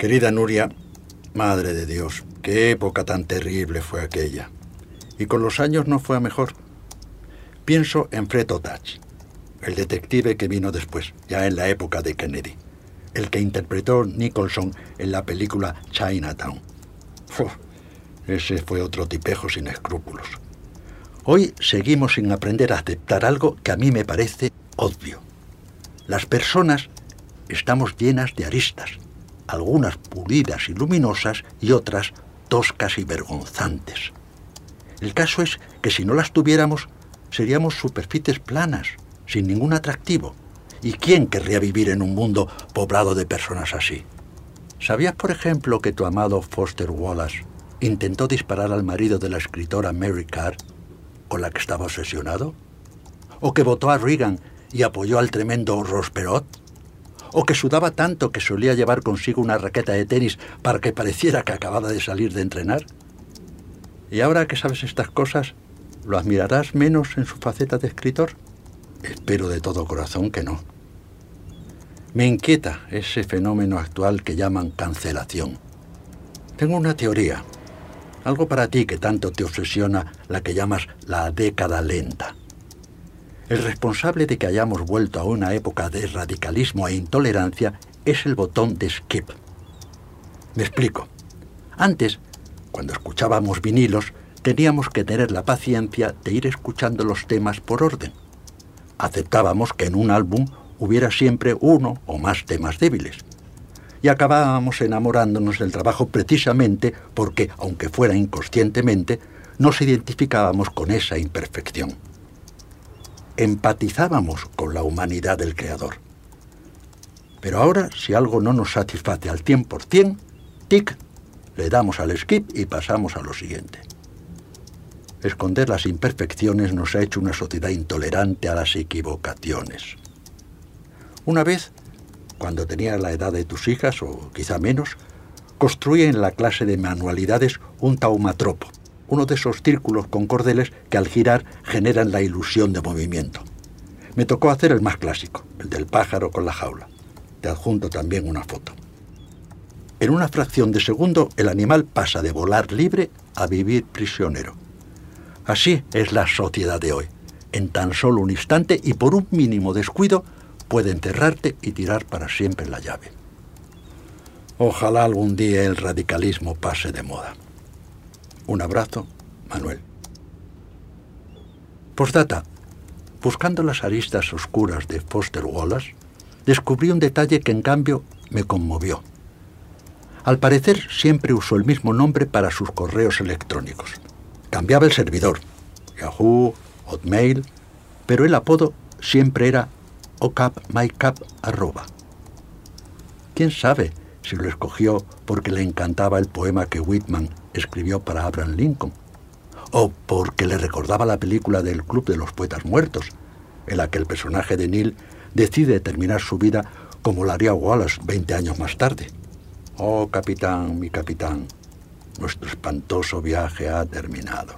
Querida Nuria, madre de Dios, qué época tan terrible fue aquella. Y con los años no fue a mejor. Pienso en Fred O'Tach, el detective que vino después, ya en la época de Kennedy, el que interpretó Nicholson en la película Chinatown. ese fue otro tipejo sin escrúpulos. Hoy seguimos sin aprender a aceptar algo que a mí me parece obvio. Las personas estamos llenas de aristas, algunas pulidas y luminosas y otras toscas y vergonzantes. El caso es que si no las tuviéramos, seríamos superficies planas, sin ningún atractivo. ¿Y quién querría vivir en un mundo poblado de personas así? ¿Sabías, por ejemplo, que tu amado Foster Wallace intentó disparar al marido de la escritora Mary Carr, con la que estaba obsesionado? ¿O que votó a Reagan y apoyó al tremendo Ross Perot? O que sudaba tanto que solía llevar consigo una raqueta de tenis para que pareciera que acababa de salir de entrenar? Y ahora que sabes estas cosas, ¿lo admirarás menos en su faceta de escritor? Espero de todo corazón que no. Me inquieta ese fenómeno actual que llaman cancelación. Tengo una teoría, algo para ti que tanto te obsesiona la que llamas la década lenta. El responsable de que hayamos vuelto a una época de radicalismo e intolerancia es el botón de skip. Me explico. Antes, cuando escuchábamos vinilos, teníamos que tener la paciencia de ir escuchando los temas por orden. Aceptábamos que en un álbum hubiera siempre uno o más temas débiles. Y acabábamos enamorándonos del trabajo precisamente porque, aunque fuera inconscientemente, nos identificábamos con esa imperfección empatizábamos con la humanidad del Creador. Pero ahora, si algo no nos satisface al 100%, tic, le damos al skip y pasamos a lo siguiente. Esconder las imperfecciones nos ha hecho una sociedad intolerante a las equivocaciones. Una vez, cuando tenía la edad de tus hijas, o quizá menos, construí en la clase de manualidades un taumatropo, uno de esos círculos con cordeles que al girar generan la ilusión de movimiento. Me tocó hacer el más clásico, el del pájaro con la jaula. Te adjunto también una foto. En una fracción de segundo, el animal pasa de volar libre a vivir prisionero. Así es la sociedad de hoy. En tan solo un instante y por un mínimo descuido, puede enterrarte y tirar para siempre la llave. Ojalá algún día el radicalismo pase de moda. Un abrazo, Manuel. Postdata. Buscando las aristas oscuras de Foster Wallace, descubrí un detalle que en cambio me conmovió. Al parecer siempre usó el mismo nombre para sus correos electrónicos. Cambiaba el servidor, Yahoo, Hotmail, pero el apodo siempre era ocapmycap. ¿Quién sabe si lo escogió porque le encantaba el poema que Whitman escribió para Abraham Lincoln, o porque le recordaba la película del Club de los Poetas Muertos, en la que el personaje de Neil decide terminar su vida como lo haría Wallace 20 años más tarde. Oh, capitán, mi capitán, nuestro espantoso viaje ha terminado.